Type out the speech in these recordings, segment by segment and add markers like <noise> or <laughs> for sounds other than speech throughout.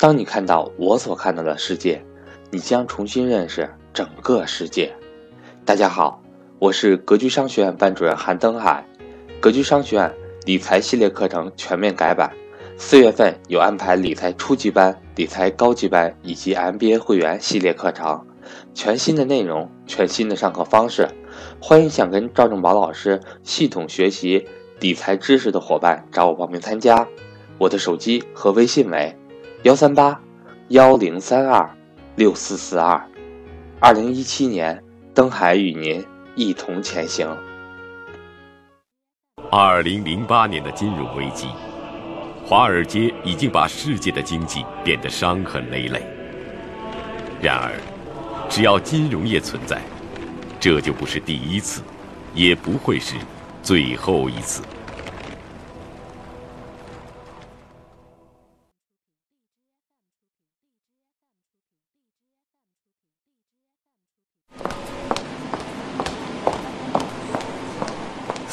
当你看到我所看到的世界，你将重新认识整个世界。大家好，我是格局商学院班主任韩登海。格局商学院理财系列课程全面改版，四月份有安排理财初级班、理财高级班以及 MBA 会员系列课程，全新的内容，全新的上课方式。欢迎想跟赵正宝老师系统学习理财知识的伙伴找我报名参加。我的手机和微信为。幺三八幺零三二六四四二，二零一七年，登海与您一同前行。二零零八年的金融危机，华尔街已经把世界的经济变得伤痕累累。然而，只要金融业存在，这就不是第一次，也不会是最后一次。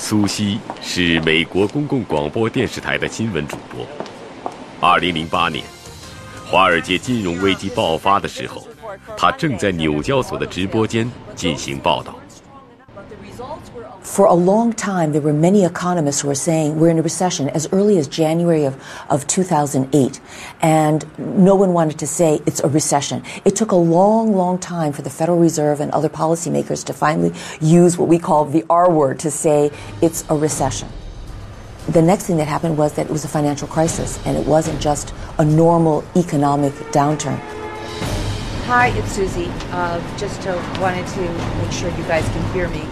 苏西是美国公共广播电视台的新闻主播。二零零八年，华尔街金融危机爆发的时候，他正在纽交所的直播间进行报道。For a long time, there were many economists who were saying we're in a recession as early as January of, of 2008. And no one wanted to say it's a recession. It took a long, long time for the Federal Reserve and other policymakers to finally use what we call the R word to say it's a recession. The next thing that happened was that it was a financial crisis, and it wasn't just a normal economic downturn. Hi, it's Susie. Uh, just wanted to make sure you guys can hear me.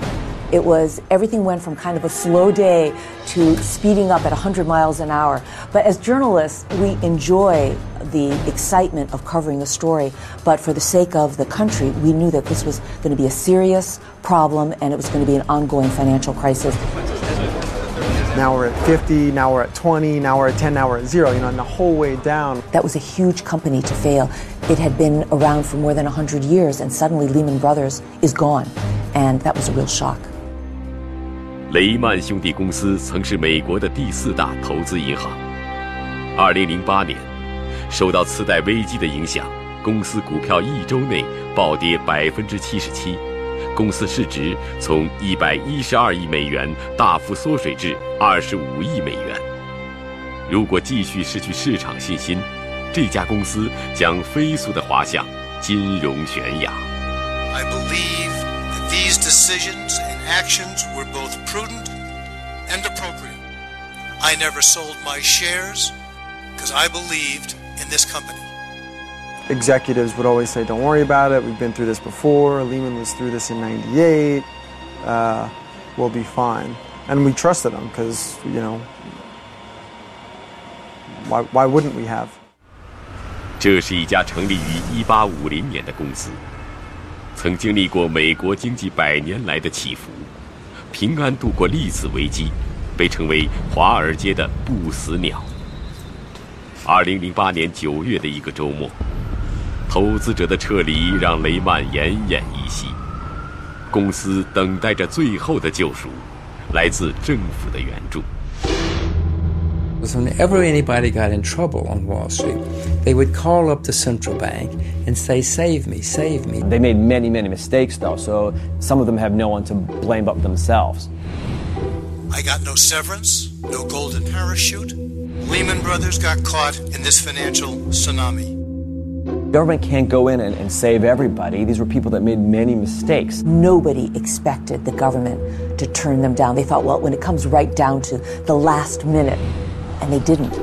It was everything went from kind of a slow day to speeding up at 100 miles an hour. But as journalists, we enjoy the excitement of covering a story. But for the sake of the country, we knew that this was going to be a serious problem and it was going to be an ongoing financial crisis. Now we're at 50, now we're at 20, now we're at 10, now we're at zero, you know, and the whole way down. That was a huge company to fail. It had been around for more than 100 years, and suddenly Lehman Brothers is gone. And that was a real shock. 雷曼兄弟公司曾是美国的第四大投资银行。二零零八年，受到次贷危机的影响，公司股票一周内暴跌百分之七十七，公司市值从一百一十二亿美元大幅缩水至二十五亿美元。如果继续失去市场信心，这家公司将飞速地滑向金融悬崖。I believe these decisions actions were both prudent and appropriate. I never sold my shares because I believed in this company. Executives would always say, Don't worry about it. We've been through this before. Lehman was through this in 98. Uh, we'll be fine. And we trusted them because, you know, why, why wouldn't we have? 这是一家成立于1850年的公司。 曾经历过美国经济百年来的起伏，平安度过历次危机，被称为华尔街的不死鸟。二零零八年九月的一个周末，投资者的撤离让雷曼奄奄一息，公司等待着最后的救赎，来自政府的援助。Whenever anybody got in trouble on Wall Street, they would call up the central bank and say, Save me, save me. They made many, many mistakes, though, so some of them have no one to blame but themselves. I got no severance, no golden parachute. Lehman Brothers got caught in this financial tsunami. Government can't go in and, and save everybody. These were people that made many mistakes. Nobody expected the government to turn them down. They thought, well, when it comes right down to the last minute, and they didn't.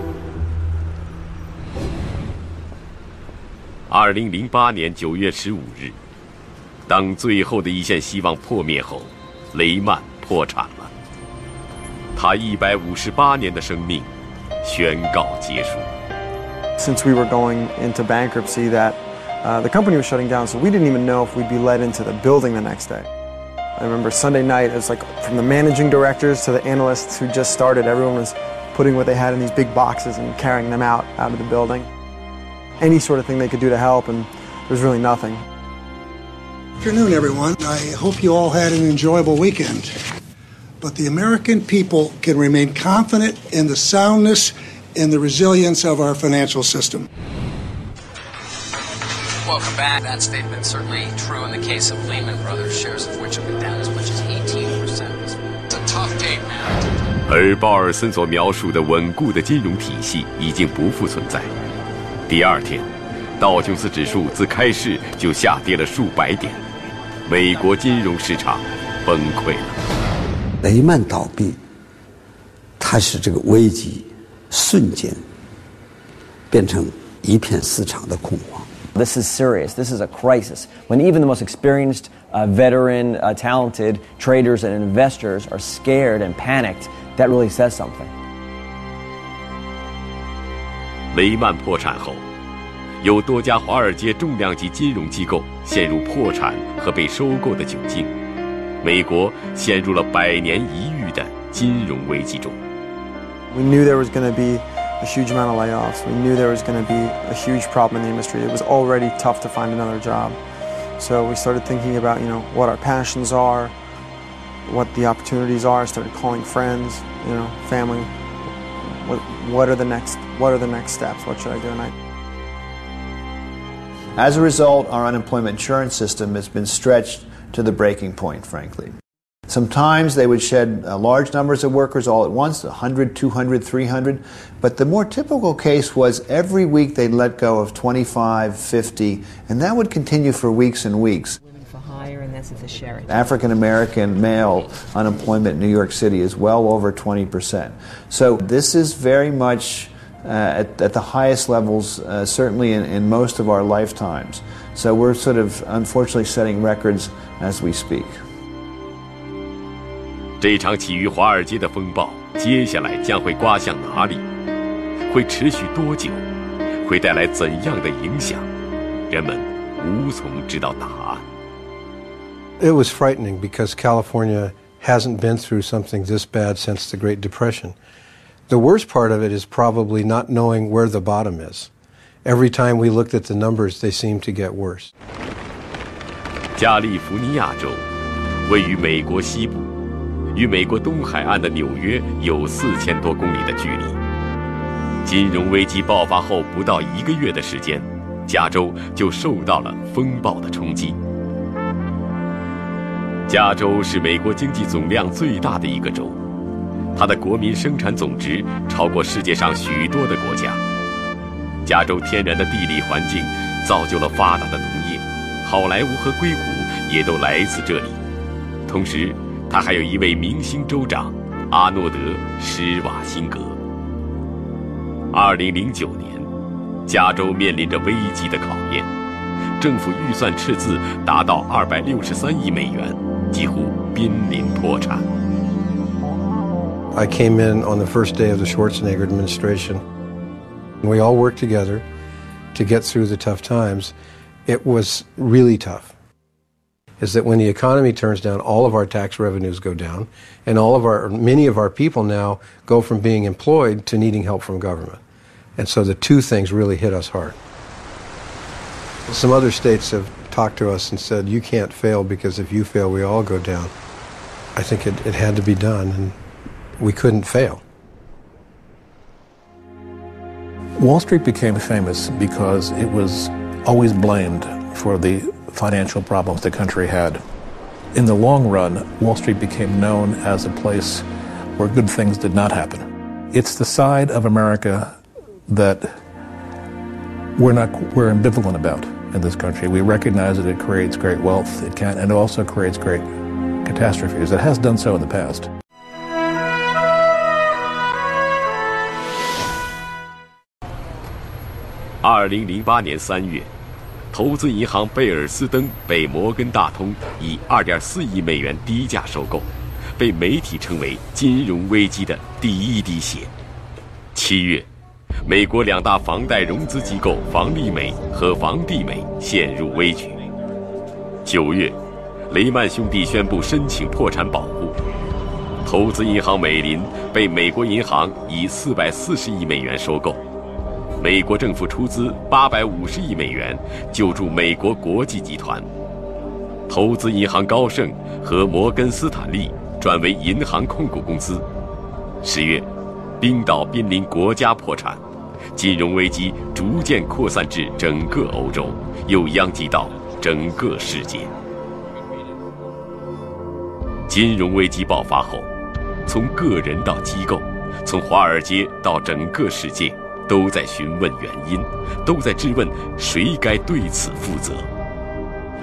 二零零八年九月十五日，当最后的一线希望破灭后，雷曼破产了。他一百五十八年的生命宣告结束。Since we were going into bankruptcy, that uh, the company was shutting down, so we didn't even know if we'd be let into the building the next day. I remember Sunday night, it was like from the managing directors to the analysts who just started, everyone was putting what they had in these big boxes and carrying them out out of the building. Any sort of thing they could do to help, and there's really nothing. Good afternoon, everyone. I hope you all had an enjoyable weekend. But the American people can remain confident in the soundness and the resilience of our financial system. Welcome back. That statement certainly true in the case of Lehman Brothers, shares of which have been down as much as 而鲍尔森所描述的稳固的金融体系已经不复存在。第二天，道琼斯指数自开市就下跌了数百点，美国金融市场崩溃了。雷曼倒闭，它使这个危机瞬间变成一片市场的恐慌。This is serious. This is a crisis. When even the most experienced, uh, veteran, uh, talented traders and investors are scared and panicked, that really says something. 雷曼破产后，有多家华尔街重量级金融机构陷入破产和被收购的窘境，美国陷入了百年一遇的金融危机中。We knew there was going to be a huge amount of layoffs. We knew there was going to be a huge problem in the industry. It was already tough to find another job. So we started thinking about, you know, what our passions are, what the opportunities are. Started calling friends, you know, family. What, what are the next what are the next steps? What should I do? I As a result, our unemployment insurance system has been stretched to the breaking point, frankly. Sometimes they would shed uh, large numbers of workers all at once 100, 200, 300. But the more typical case was every week they'd let go of 25, 50, and that would continue for weeks and weeks. For hire, and this is share. African American male unemployment in New York City is well over 20%. So this is very much uh, at, at, the highest levels, uh, certainly in, in most of our lifetimes. So we're sort of unfortunately setting records as we speak. 这场起于华尔街的风暴，接下来将会刮向哪里？会持续多久？会带来怎样的影响？人们无从知道答案。It was frightening because California hasn't been through something this bad since the Great Depression. The worst part of it is probably not knowing where the bottom is. Every time we looked at the numbers, they seemed to get worse. 加利福尼亚州位于美国西部。与美国东海岸的纽约有四千多公里的距离。金融危机爆发后不到一个月的时间，加州就受到了风暴的冲击。加州是美国经济总量最大的一个州，它的国民生产总值超过世界上许多的国家。加州天然的地理环境造就了发达的农业，好莱坞和硅谷也都来自这里。同时，他还有一位明星州长，阿诺德·施瓦辛格。二零零九年，加州面临着危机的考验，政府预算赤字达到二百六十三亿美元，几乎濒临破产。I came in on the first day of the Schwarzenegger administration. We all worked together to get through the tough times. It was really tough is that when the economy turns down, all of our tax revenues go down, and all of our, many of our people now go from being employed to needing help from government. And so the two things really hit us hard. Some other states have talked to us and said, you can't fail because if you fail, we all go down. I think it, it had to be done, and we couldn't fail. Wall Street became famous because it was always blamed for the financial problems the country had. In the long run, Wall Street became known as a place where good things did not happen. It's the side of America that we're not we're ambivalent about in this country. We recognize that it creates great wealth, it can and it also creates great catastrophes. It has done so in the past. 二零零八年三月， 投资银行贝尔斯登被摩根大通以2.4亿美元低价收购，被媒体称为金融危机的第一滴血。七月，美国两大房贷融资机构房利美和房地美陷入危局。九月，雷曼兄弟宣布申请破产保护，投资银行美林被美国银行以440亿美元收购。美国政府出资八百五十亿美元救助美国国际集团，投资银行高盛和摩根斯坦利转为银行控股公司。十月，冰岛濒临国家破产，金融危机逐渐扩散至整个欧洲，又殃及到整个世界。金融危机爆发后，从个人到机构，从华尔街到整个世界，都在询问原因，都在质问谁该对此负责。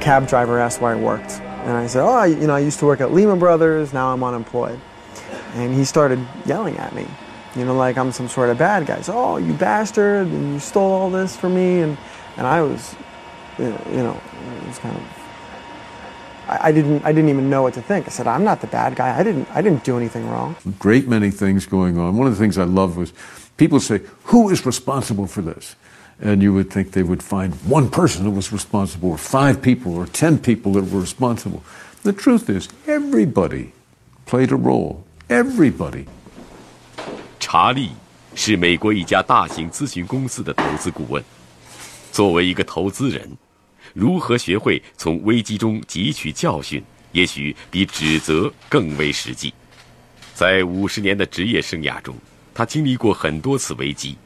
Cab driver asked where I worked, and I said, "Oh, I, you know, I used to work at Lehman Brothers. Now I'm unemployed." And he started yelling at me, you know, like I'm some sort of bad guy. So, "Oh, you bastard! And you stole all this from me!" And and I was, you know, it was kind of I, didn't I didn't even know what to think. I said, I'm not the bad guy. I didn't I didn't do anything wrong. Great many things going on. One of the things I love was people say, Who is responsible for this? And you would think they would find one person who was responsible, or five people, or ten people that were responsible. The truth is, everybody played a role. Everybody. 查理是美国一家大型咨询公司的投资顾问。作为一个投资人，如何学会从危机中汲取教训，也许比指责更为实际。在五十年的职业生涯中， 他经历过很多次危机，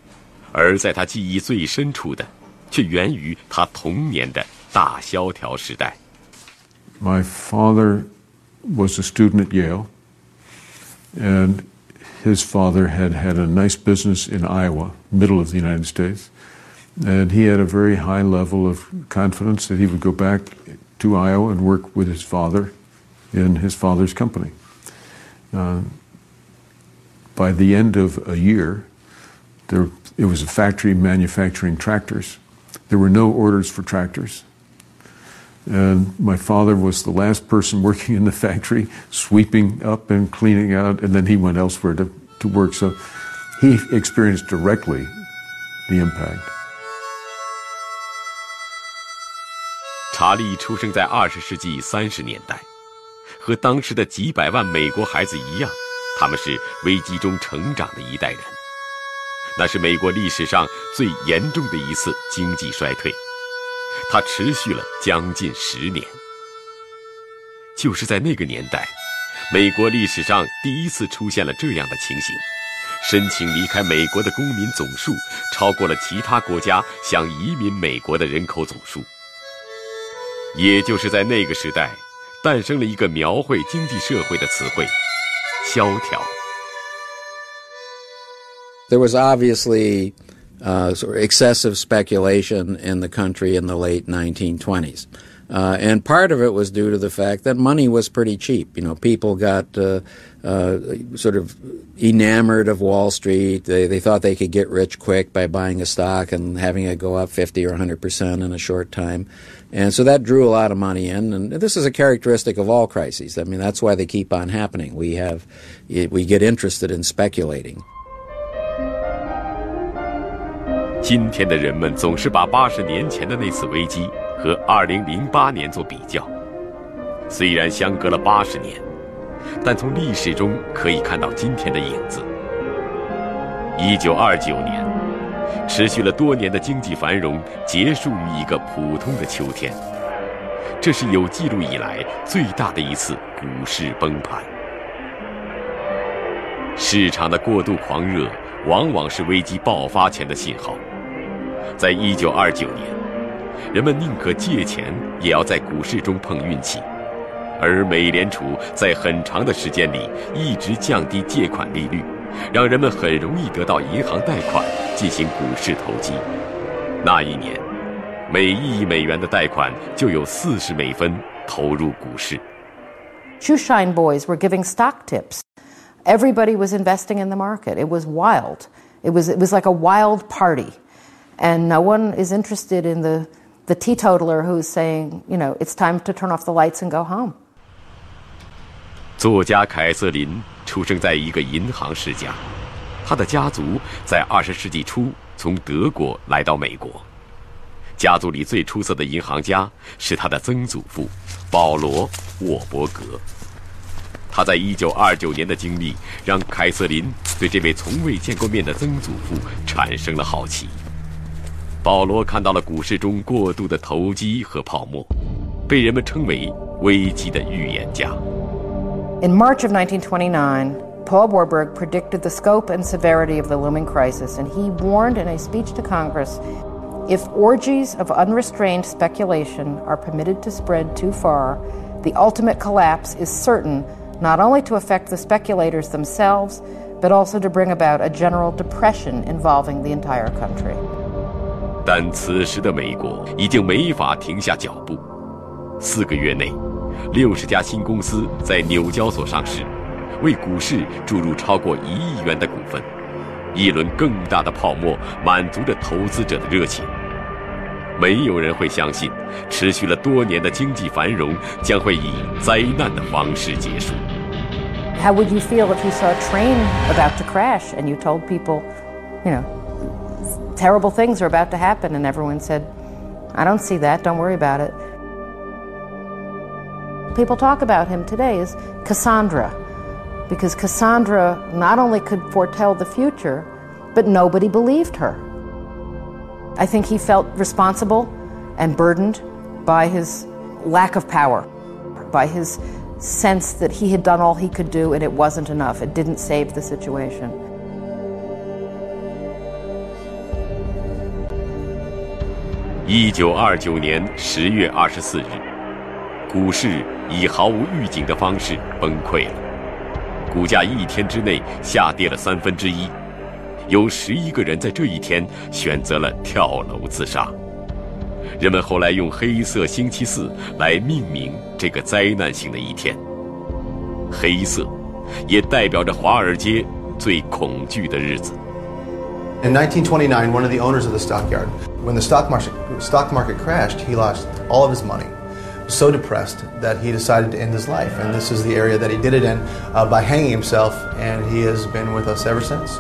而在他记忆最深处的，却源于他童年的大萧条时代。My father was a student at Yale, and his father had had a nice business in Iowa, middle of the United States. And he had a very high level of confidence that he would go back to Iowa and work with his father in his father's company. Uh, by the end of a year, there, it was a factory manufacturing tractors. There were no orders for tractors. And my father was the last person working <laughs> in the factory, sweeping up and cleaning out, and then he went elsewhere to, to work. So he experienced directly the impact. 查理出生在二十世纪三十年代，和当时的几百万美国孩子一样， 他们是危机中成长的一代人。那是美国历史上最严重的一次经济衰退，它持续了将近十年。就是在那个年代，美国历史上第一次出现了这样的情形：申请离开美国的公民总数超过了其他国家想移民美国的人口总数。也就是在那个时代，诞生了一个描绘经济社会的词汇——萧条。There was obviously uh, sort of excessive speculation in the country in the late 1920s. Uh, and part of it was due to the fact that money was pretty cheap. You know, people got uh, uh, sort of enamored of Wall Street. They, they thought they could get rich quick by buying a stock and having it go up 50 or 100 percent in a short time. And so that drew a lot of money in, and this is a characteristic of all crises. I mean, that's why they keep on happening. We have, we get interested in speculating. 今天的人们总是把八十年前的那次危机 和二零零八年做比较，虽然相隔了八十年，但从历史中可以看到今天的影子。一九二九年。持续了多年的经济繁荣结束于一个普通的秋天，这是有记录以来最大的一次股市崩盘。市场的过度狂热往往是危机爆发前的信号。在一九二九年，人们宁可借钱也要在股市中碰运气，而美联储在很长的时间里一直降低借款利率。让人们很容易得到银行贷款进行股市投机。那一年，每一亿美元的贷款就有四十美分投入股市。Shoeshine boys were giving stock tips. Everybody was investing in the market. It was wild. It was it was like a wild party, and no one is interested in the the teetotaler who's saying, you know, it's time to turn off the lights and go home. 作家凯瑟琳出生在一个银行世家，她的家族在二十世纪初从德国来到美国。家族里最出色的银行家是他的曾祖父保罗·沃伯格。他在一九二九年的经历让凯瑟琳对这位从未见过面的曾祖父产生了好奇。保罗看到了股市中过度的投机和泡沫，被人们称为危机的预言家。In March of 1929, Paul Warburg predicted the scope and severity of the looming crisis, and he warned in a speech to Congress if orgies of unrestrained speculation are permitted to spread too far, the ultimate collapse is certain not only to affect the speculators themselves, but also to bring about a general depression involving the entire country. 但此时的美国已经没法停下脚步。四个月内，六十家新公司在纽交所上市，为股市注入超过一亿元的股份。一轮更大的泡沫满足着投资者的热情。没有人会相信，持续了多年的经济繁荣将会以灾难的方式结束。How would you feel if you saw a train about to crash and you told people, you know, terrible things are about to happen, and everyone said, I don't see that, don't worry about it? People talk about him today as Cassandra, because Cassandra not only could foretell the future, but nobody believed her. I think he felt responsible and burdened by his lack of power, by his sense that he had done all he could do and it wasn't enough. It didn't save the situation. 一九二九年十月二十四日，股市以毫无预警的方式崩溃了，股价一天之内下跌了三分之一。有十一个人在这一天选择了跳楼自杀。人们后来用“黑色星期四”来命名这个灾难性的一天。黑色，也代表着华尔街最恐惧的日子。In 1929, one of the owners of the stockyard, when the stock market stock market crashed, he lost all of his money. So depressed that he decided to end his life, and this is the area that he did it in uh, by hanging himself, and he has been with us ever since.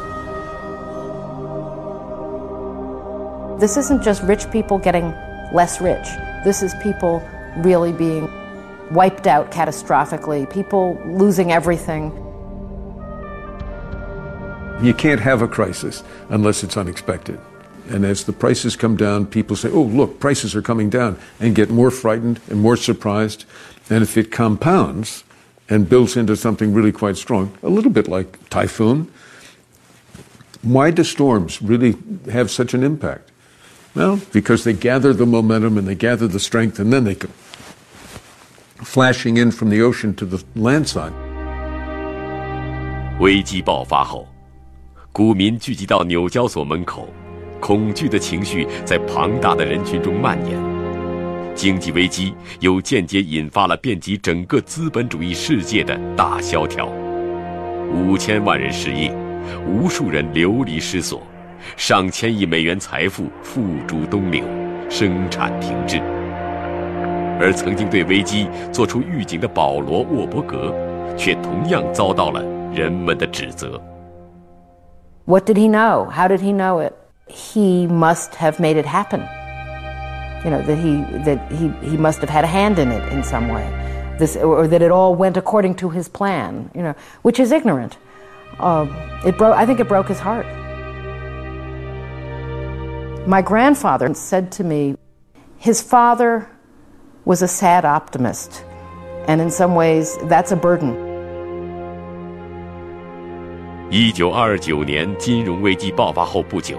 This isn't just rich people getting less rich. This is people really being wiped out catastrophically, people losing everything. You can't have a crisis unless it's unexpected. And as the prices come down, people say, oh, look, prices are coming down, and get more frightened and more surprised. And if it compounds and builds into something really quite strong, a little bit like typhoon, why do storms really have such an impact? Well, because they gather the momentum and they gather the strength, and then they come flashing in from the ocean to the land side. 危机爆发后，股民聚集到纽交所门口， 恐惧的情绪在庞大的人群中蔓延。经济危机又间接引发了遍及整个资本主义世界的大萧条，五千万人失业，无数人流离失所。上千亿美元财富付诸东流，生产停滞。而曾经对危机做出预警的保罗·沃伯格，却同样遭到了人们的指责。What did he know? How did he know it? He must have made it happen. You know that he that he he must have had a hand in it in some way. This or that it all went according to his plan. You know, which is ignorant. Uh, it broke. I think it broke his heart. My grandfather said to me, his father was a sad optimist, and in some ways, that's a burden. 一九二九年金融危机爆发后不久，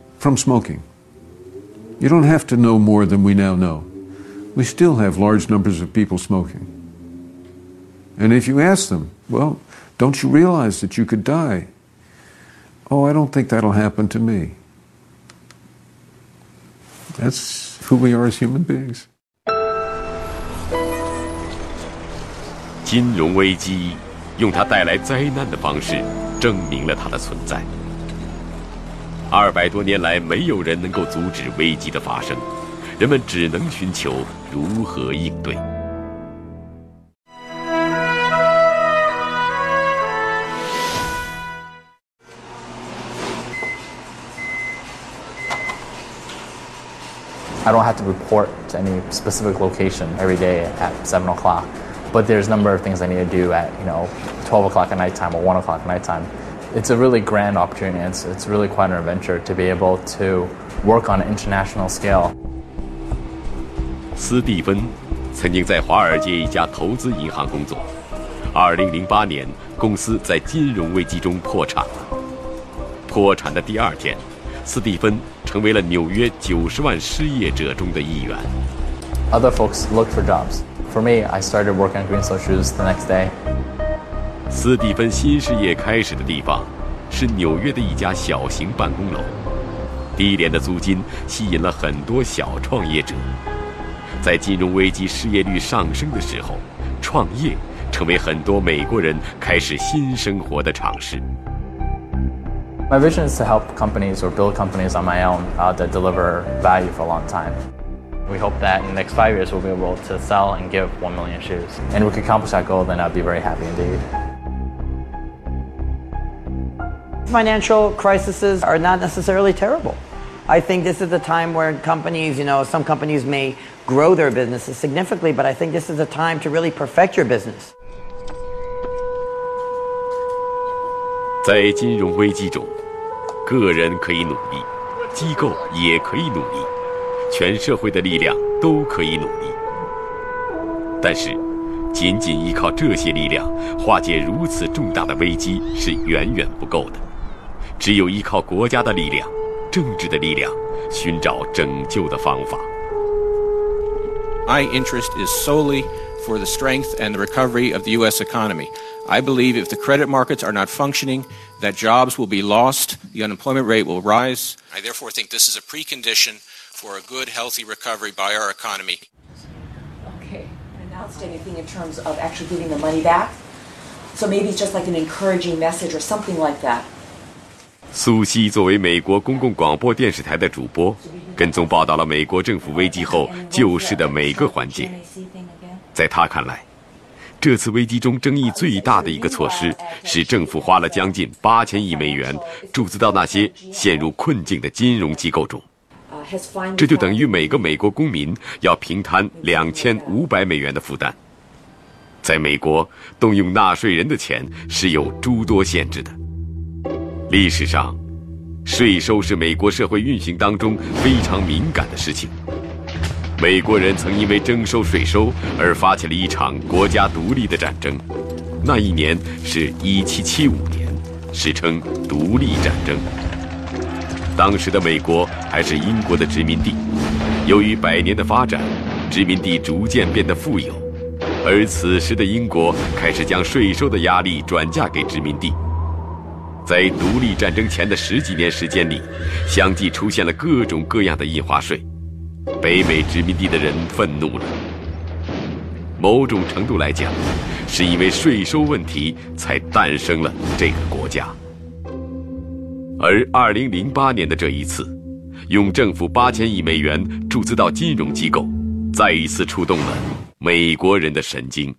people are so wonderfully the same. We don't quite learn the same the lessons we should learn. My mother died of cancer from smoking. You don't have to know more than we now know. We still have large numbers of people smoking. And if you ask them, well, don't you realize that you could die? Oh, I don't think that'll happen to me. That's who we are as human beings. 金融危机用它带来灾难的方式，证明了它的存在。 二百多年来，没有人能够阻止危机的发生，人们只能寻求如何应对。I don't have to report to any specific location every day at seven o'clock, but there's a number of things I need to do at you know twelve o'clock at nighttime or one o'clock at nighttime. It's a really grand opportunity. It's, it's really quite an adventure to be able to work on an international scale. 斯蒂芬曾经在华尔街一家投资银行工作。2008年，公司在金融危机中破产了。破产的第二天，斯蒂芬成为了纽约九十万失业者中的一员。Other folks looked for jobs. For me, I started working on Greensill shoes the next day. 斯蒂芬新事业开始的地方是纽约的一家小型办公楼，低廉的租金吸引了很多小创业者。在金融危机、失业率上升的时候，创业成为很多美国人开始新生活的尝试。My vision is to help companies or build companies on my own uh, that deliver value for a long time. We hope that in the next five years we'll be able to sell and give 1 million shoes. And if we can accomplish that goal, then I'd be very happy indeed. Financial crises are not necessarily terrible. I think this is a time where companies, you know, some companies may grow their businesses significantly, but I think this is a time to really perfect your business. 在金融危机中，个人可以努力，机构也可以努力，全社会的力量都可以努力。但是，仅仅依靠这些力量化解如此重大的危机是远远不够的。只有依靠国家的力量、政治的力量，寻找拯救的方法。My interest is solely for the strength and the recovery of the U.S. economy. I believe if the credit markets are not functioning, that jobs will be lost, the unemployment rate will rise. I therefore think this is a precondition for a good, healthy recovery by our economy. Okay, announced anything in terms of actually giving the money back? So maybe it's just like an encouraging message or something like that. 苏西作为美国公共广播电视台的主播，跟踪报道了美国政府危机后救市的每个环节。在他看来，这次危机中争议最大的一个措施是政府花了将近八千亿美元注资到那些陷入困境的金融机构中，这就等于每个美国公民要平摊两千五百美元的负担。在美国，动用纳税人的钱是有诸多限制的。历史上，税收是美国社会运行当中非常敏感的事情。美国人曾因为征收税收而发起了一场国家独立的战争，那一年是一七七五年，史称独立战争。当时的美国还是英国的殖民地，由于百年的发展，殖民地逐渐变得富有，而此时的英国开始将税收的压力转嫁给殖民地。在独立战争前的十几年时间里，相继出现了各种各样的印花税。北美殖民地的人愤怒了。某种程度来讲，是因为税收问题才诞生了这个国家。而2008年的这一次，用政府八千亿美元注资到金融机构，再一次触动了美国人的神经。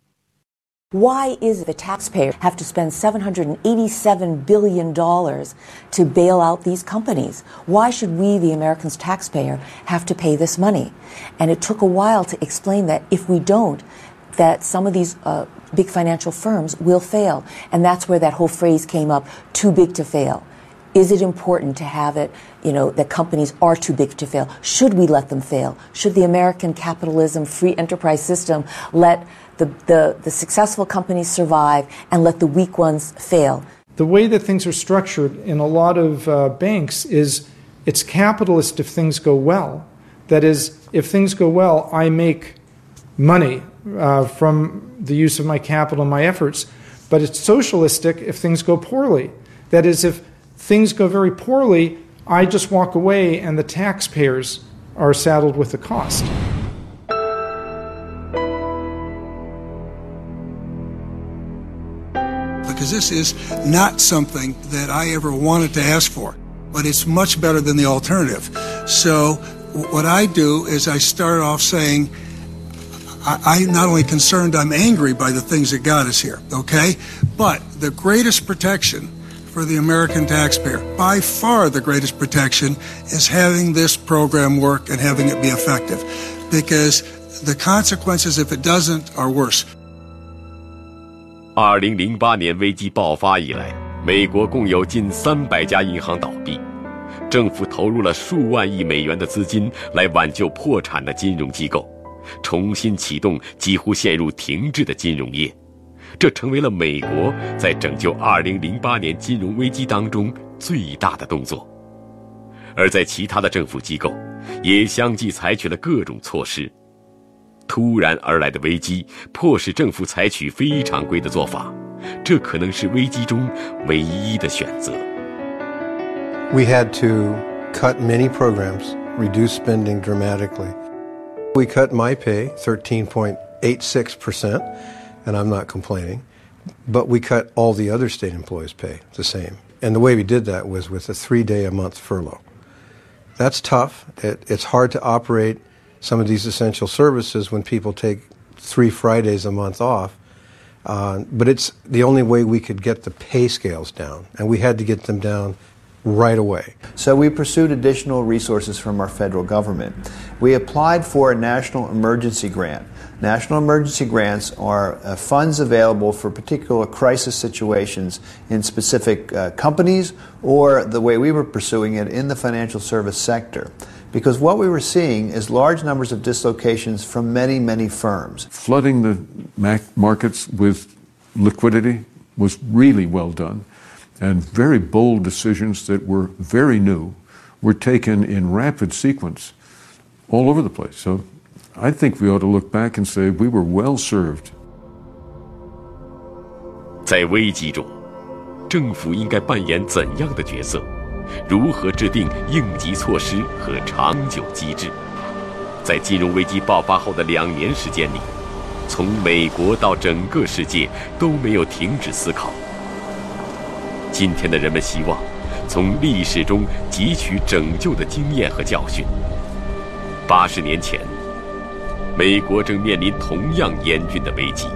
Why is the taxpayer have to spend $787 billion to bail out these companies? Why should we, the Americans taxpayer, have to pay this money? And it took a while to explain that if we don't, that some of these uh, big financial firms will fail. And that's where that whole phrase came up, too big to fail. Is it important to have it, you know, that companies are too big to fail? Should we let them fail? Should the American capitalism, free enterprise system let the, the, the successful companies survive and let the weak ones fail. The way that things are structured in a lot of uh, banks is it's capitalist if things go well. That is, if things go well, I make money uh, from the use of my capital and my efforts. But it's socialistic if things go poorly. That is, if things go very poorly, I just walk away and the taxpayers are saddled with the cost. Because this is not something that I ever wanted to ask for, but it's much better than the alternative. So, what I do is I start off saying, I, am not only concerned, I'm angry by the things that got us here, okay? But the greatest protection for the American taxpayer. By far, the greatest protection is having this program work and having it be effective because the consequences, if it doesn't, are worse. 二零零八年危机爆发以来，美国共有近三百家银行倒闭，政府投入了数万亿美元的资金来挽救破产的金融机构，重新启动几乎陷入停滞的金融业。这成为了美国在拯救2008年金融危机当中最大的动作，而在其他的政府机构也相继采取了各种措施。突然而来的危机迫使政府采取非常规的做法，这可能是危机中唯一的选择。We had to cut many programs, reduce spending dramatically. We cut my pay 13.86 percent and I'm not complaining. But we cut all the other state employees' pay the same. And the way we did that was with a three day a month furlough. That's tough. It, it's hard to operate some of these essential services when people take three Fridays a month off. Uh, but it's the only way we could get the pay scales down, and we had to get them down right away. So we pursued additional resources from our federal government. We applied for a national emergency grant National emergency grants are uh, funds available for particular crisis situations in specific uh, companies or the way we were pursuing it in the financial service sector Because what we were seeing is large numbers of dislocations from many, many firms. Flooding the markets with liquidity was really well done, and very bold decisions that were very new were taken in rapid sequence all over the place. So I think we ought to look back and say we were well served. 在危机中，政府应该扮演怎样的角色？ 如何制定应急措施和长久机制？在金融危机爆发后的两年时间里，从美国到整个世界都没有停止思考。今天的人们希望从历史中汲取拯救的经验和教训。八十年前。美国正面临同样严峻的危机，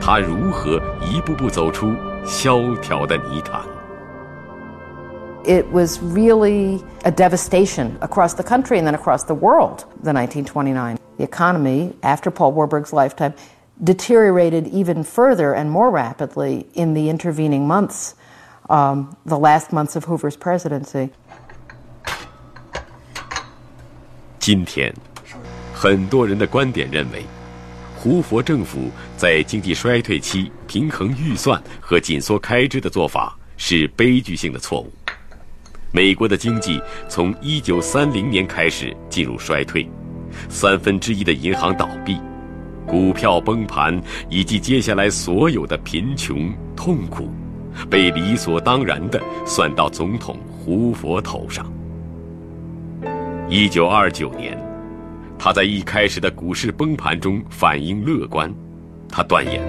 它如何一步步走出萧条的泥潭 ？It was really a devastation across the country and then across the world. The 1929 the economy after Paul Warburg's lifetime deteriorated even further and more rapidly in the intervening months, um, the last months of Hoover's presidency. 今天。很多人的观点认为，胡佛政府在经济衰退期平衡预算和紧缩开支的做法是悲剧性的错误。 美国的经济从1930年开始进入衰退，三分之一的银行倒闭，股票崩盘，以及接下来所有的贫穷痛苦，被理所当然地算到总统胡佛头上。1929年。他在一开始的股市崩盘中反应乐观，他断言，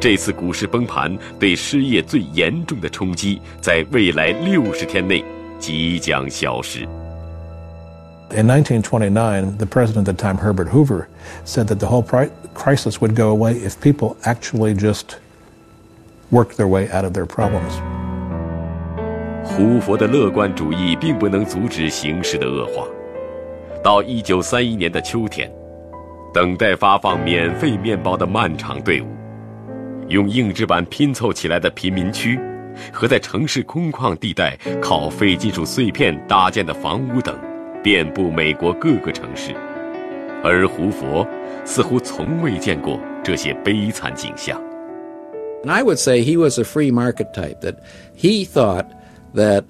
这次股市崩盘对失业最严重的冲击在未来六十天内即将消失。In 1929, the president at the time, Herbert Hoover, said that the whole crisis would go away if people actually just worked their way out of their problems. 胡佛的乐观主义并不能阻止形势的恶化。到1931年的秋天，等待发放免费面包的漫长队伍，用硬纸板拼凑起来的贫民区，和在城市空旷地带靠非金属碎片搭建的房屋等，遍布美国各个城市。而胡佛似乎从未见过这些悲惨景象。And I would say he was a free market type. That he thought that.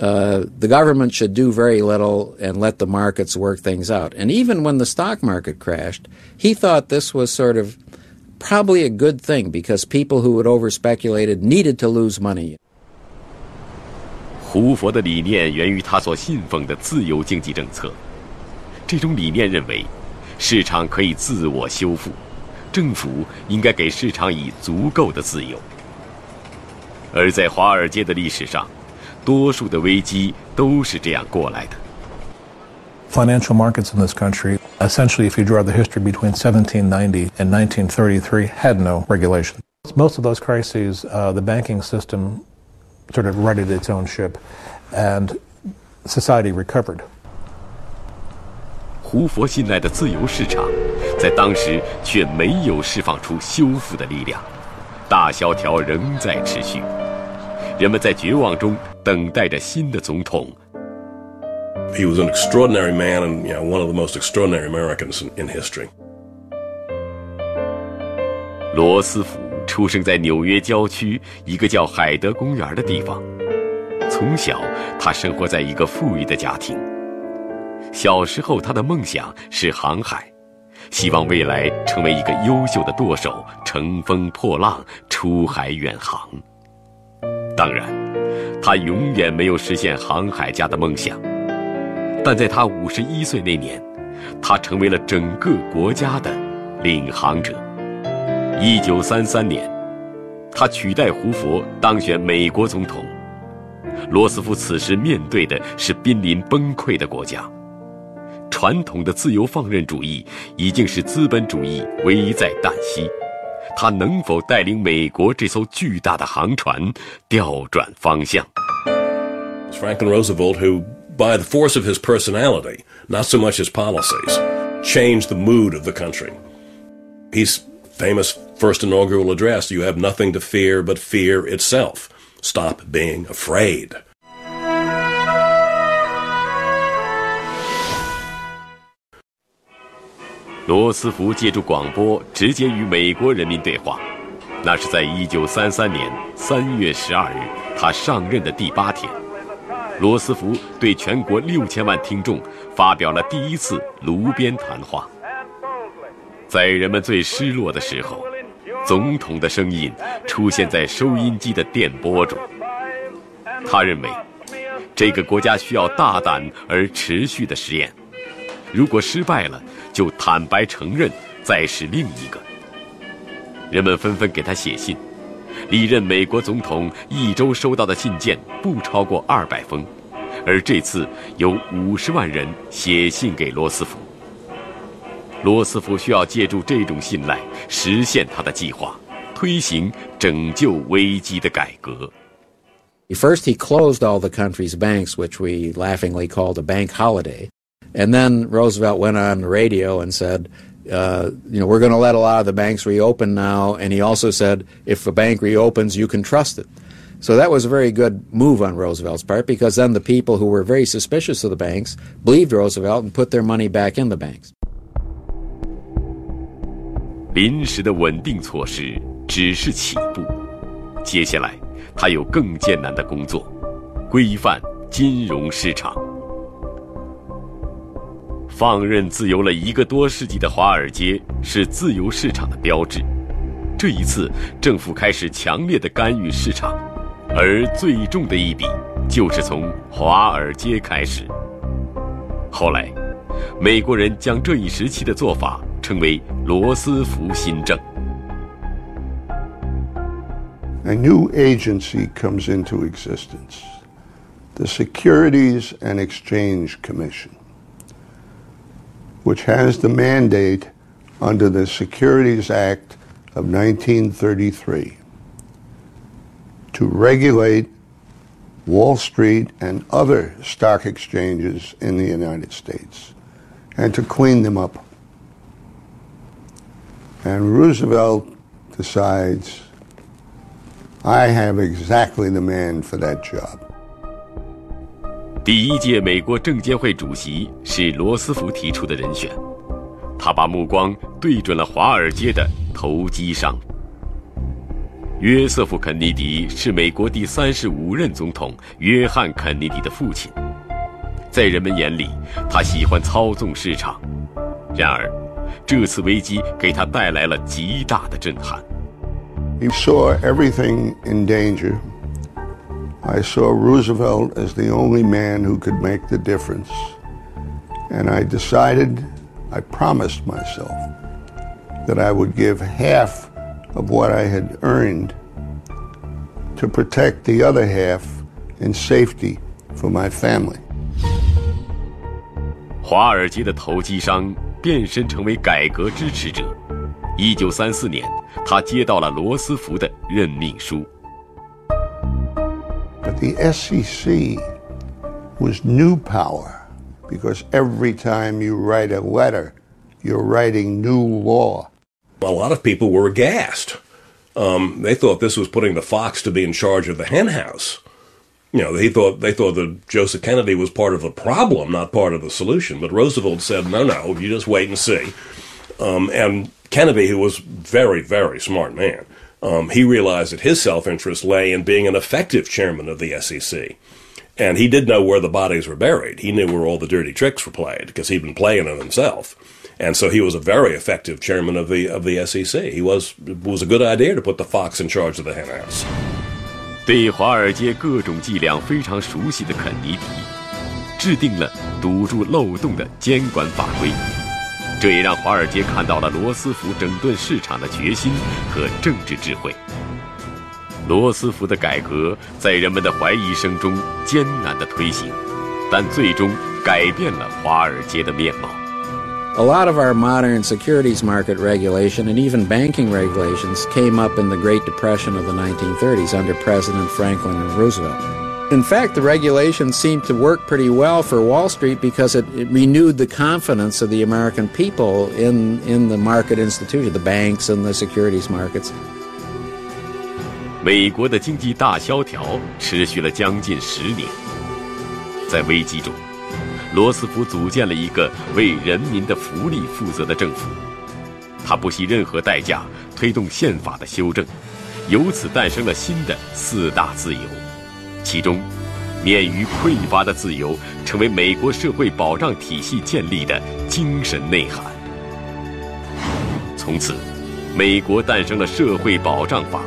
Uh, the government should do very little and let the markets work things out. And even when the stock market crashed, he thought this was sort of probably a good thing because people who had overspeculated needed to lose money. 胡佛的理念源于他所信奉的自由经济政策。这种理念认为，市场可以自我修复，政府应该给市场以足够的自由。而在华尔街的历史上，多数的危机都是这样过来的。Financial markets in this country, essentially, if you draw the history between 1790 and 1933, had no regulation. Most of those crises, uh, the banking system sort of righted its own ship, and society recovered. 胡佛信赖的自由市场，在当时却没有释放出修复的力量，大萧条仍在持续，人们在绝望中等待着新的总统。 He was an extraordinary man and you know, one of the most extraordinary Americans in, in history. 罗斯福出生在纽约郊区一个叫海德公园的地方，从小他生活在一个富裕的家庭。小时候，他的梦想是航海，希望未来成为一个优秀的舵手，乘风破浪，出海远航。当然，他永远没有实现航海家的梦想。但在他五十一岁那年，他成为了整个国家的领航者。一九三三年，他取代胡佛当选美国总统。罗斯福此时面对的是濒临崩溃的国家。传统的自由放任主义已经使资本主义危在旦夕，他能否带领美国这艘巨大的航船调转方向？Franklin Roosevelt, who, by the force of his personality, not so much his policies, changed the mood of the country. His famous first inaugural address, "You have nothing to fear but fear itself. Stop being afraid." 罗斯福借助广播直接与美国人民对话，那是在一九三三年三月十二日，他上任的第八天。 罗斯福对全国六千万听众发表了第一次炉边谈话。在人们最失落的时候，总统的声音出现在收音机的电波中。他认为，这个国家需要大胆而持续的实验。如果失败了，就坦白承认，再试另一个。人们纷纷给他写信。历任美国总统一周收到的信件不超过二百封，而这次有五十万人写信给罗斯福。罗斯福需要借助这种信赖实现他的计划，推行拯救危机的改革。First, he closed all the country's banks, which we laughingly called a bank holiday. And then Roosevelt went on the radio and said, uh, you know, we're going to let a lot of the banks reopen now. And he also said, if a bank reopens, you can trust it. So that was a very good move on Roosevelt's part because then the people who were very suspicious of the banks believed Roosevelt and put their money back in the banks. 临时的稳定措施只是起步，接下来他有更艰难的工作，规范金融市场。 放任自由了一个多世纪的华尔街是自由市场的标志。这一次，政府开始强烈的干预市场，而最重的一笔就是从华尔街开始。后来，美国人将这一时期的做法称为“罗斯福新政”。A new agency comes into existence, the Securities and Exchange Commission. Which has the mandate under the Securities Act of 1933 to regulate Wall Street and other stock exchanges in the United States and to clean them up. And Roosevelt decides, I have exactly the man for that job. 第一届美国证监会主席是罗斯福提出的人选，他把目光对准了华尔街的投机商。约瑟夫·肯尼迪是美国第三十五任总统约翰·肯尼迪的父亲，在人们眼里，他喜欢操纵市场。然而，这次危机给他带来了极大的震撼。He saw everything in danger. I saw Roosevelt as the only man who could make the difference. And I decided, I promised myself, that I would give half of what I had earned to protect the other half in safety for my family. 华尔街的投机商变身成为改革支持者。一九三四年，他接到了罗斯福的任命书。 The SEC was new power because every time you write a letter, you're writing new law. A lot of people were aghast. Um, they thought this was putting the fox to be in charge of the henhouse. You know, they thought they thought that Joseph Kennedy was part of the problem, not part of the solution. But Roosevelt said, "No, no, you just wait and see." Um, and Kennedy, who was very, very smart man, um, he realized that his self-interest lay in being an effective chairman of the SEC. And he did know where the bodies were buried. He knew where all the dirty tricks were played because he'd been playing them himself. And so he was a very effective chairman of the of the SEC. He was it was a good idea to put the fox in charge of the henhouse. 对华尔街各种伎俩非常熟悉的肯尼迪，制定了堵住漏洞的监管法规， 这也让华尔街看到了罗斯福整顿市场的决心和政治智慧。罗斯福的改革在人们的怀疑声中艰难地推行，但最终改变了华尔街的面貌。A lot of our modern securities market regulation and even banking regulations came up in the Great Depression of the 1930s under President Franklin Roosevelt. In fact, the regulations seemed to work pretty well for Wall Street because it, it, renewed the confidence of the American people in, in the market institution, the banks and the securities markets. 美国的经济大萧条持续了将近十年，在危机中，罗斯福组建了一个为人民的福利负责的政府。他不惜任何代价推动宪法的修正，由此诞生了新的四大自由。其中，免于匮乏的自由成为美国社会保障体系建立的精神内涵。从此，美国诞生了社会保障法。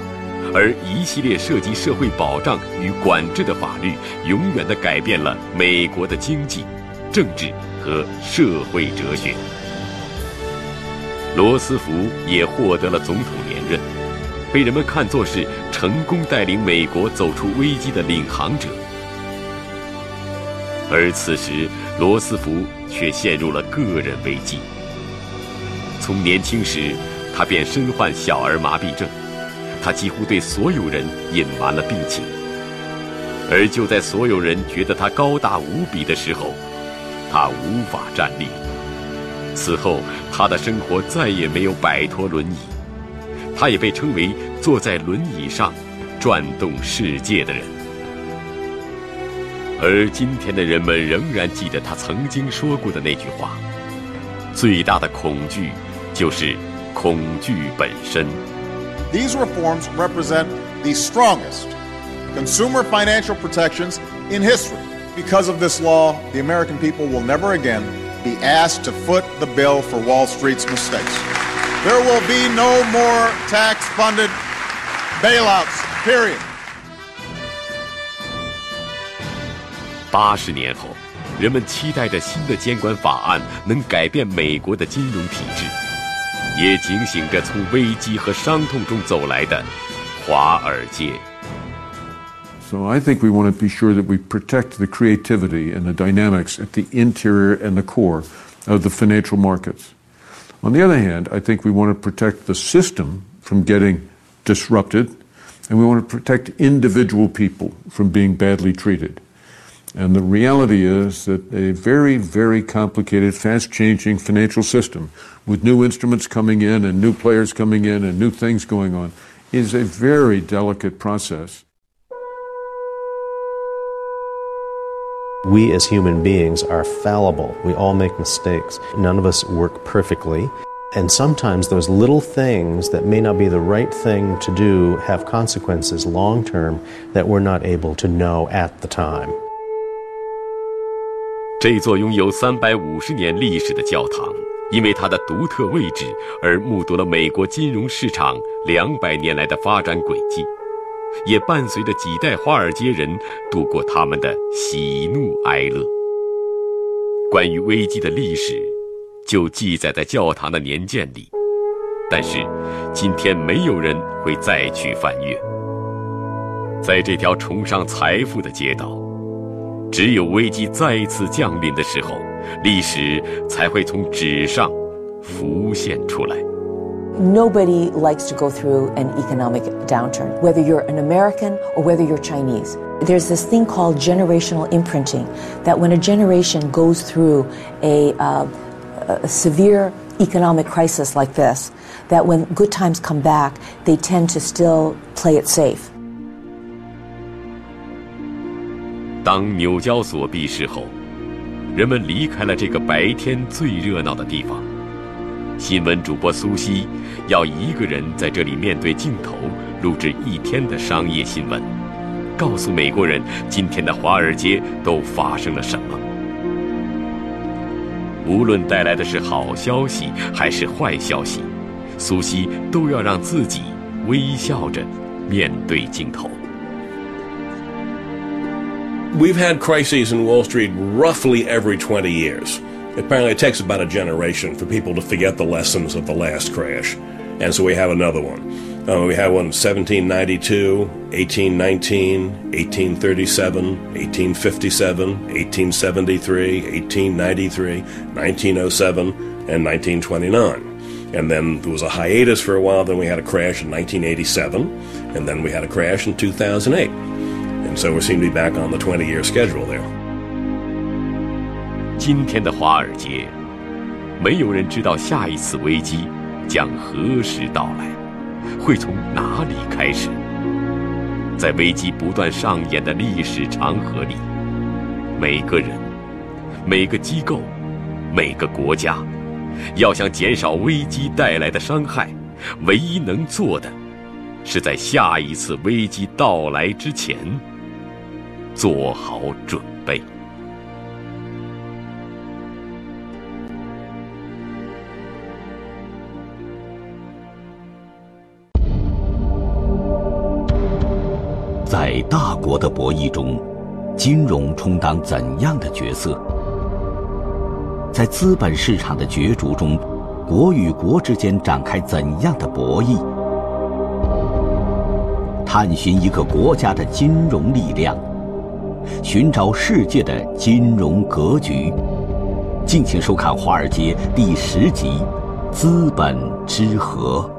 而一系列涉及社会保障与管制的法律，永远地改变了美国的经济、政治和社会哲学。罗斯福也获得了总统连任，被人们看作是成功带领美国走出危机的领航者。而此时，罗斯福却陷入了个人危机。从年轻时，他便身患小儿麻痹症。他几乎对所有人隐瞒了病情，而就在所有人觉得他高大无比的时候，他无法站立。此后，他的生活再也没有摆脱轮椅，他也被称为坐在轮椅上转动世界的人。而今天的人们仍然记得他曾经说过的那句话：“最大的恐惧就是恐惧本身。” These reforms represent the strongest consumer financial protections in history. Because of this law, the American people will never again be asked to foot the bill for Wall Street's mistakes. There will be no more tax funded bailouts, period. 八十年后，人们期待着新的监管法案能改变美国的金融体制。也警醒着从危机和伤痛中走来的华尔街。So I think we want to be sure that we protect the creativity and the dynamics at the interior and the core of the financial markets. On the other hand, I think we want to protect the system from getting disrupted, and we want to protect individual people from being badly treated. And the reality is that a very, very complicated, fast changing financial system with new instruments coming in and new players coming in and new things going on is a very delicate process. We as human beings are fallible. We all make mistakes. None of us work perfectly. And sometimes those little things that may not be the right thing to do have consequences long term that we're not able to know at the time. 这座拥有三百五十年历史的教堂，因为它的独特位置而目睹了美国金融市场两百年来的发展轨迹， 也伴随着几代华尔街人度过他们的喜怒哀乐。关于危机的历史，就记载在教堂的年鉴里，但是今天没有人会再去翻阅。在这条崇尚财富的街道。只有危机再次降临的时候，历史才会从纸上浮现出来。Nobody likes to go through an economic downturn, whether you're an American or whether you're Chinese. There's this thing called generational imprinting that when a generation goes through a, uh, a severe economic crisis like this, that when good times come back, they tend to still play it safe. 当纽交所闭市后，人们离开了这个白天最热闹的地方。 新闻主播苏西要一个人在这里面对镜头录制一天的商业新闻，告诉美国人今天的华尔街都发生了什么。无论带来的是好消息还是坏消息，苏西都要让自己微笑着面对镜头。We've had crises in Wall Street roughly every 20 years. Apparently, it takes about a generation for people to forget the lessons of the last crash. And so we have another one. Uh, we had one in 1792, 1819, 1837, 1857, 1873, 1893, 1907, and 1929. And then there was a hiatus for a while, then we had a crash in 1987, and then we had a crash in 2008. And so we seem to be back on the 20 year schedule there. 今天的华尔街，没有人知道下一次危机将何时到来，会从哪里开始。在危机不断上演的历史长河里，每个人、每个机构、每个国家，要想减少危机带来的伤害，唯一能做的，是在下一次危机到来之前，做好准备。在大国的博弈中，金融充当怎样的角色？在资本市场的角逐中，国与国之间展开怎样的博弈？探寻一个国家的金融力量，寻找世界的金融格局。敬请收看《华尔街》第十集《资本之河》。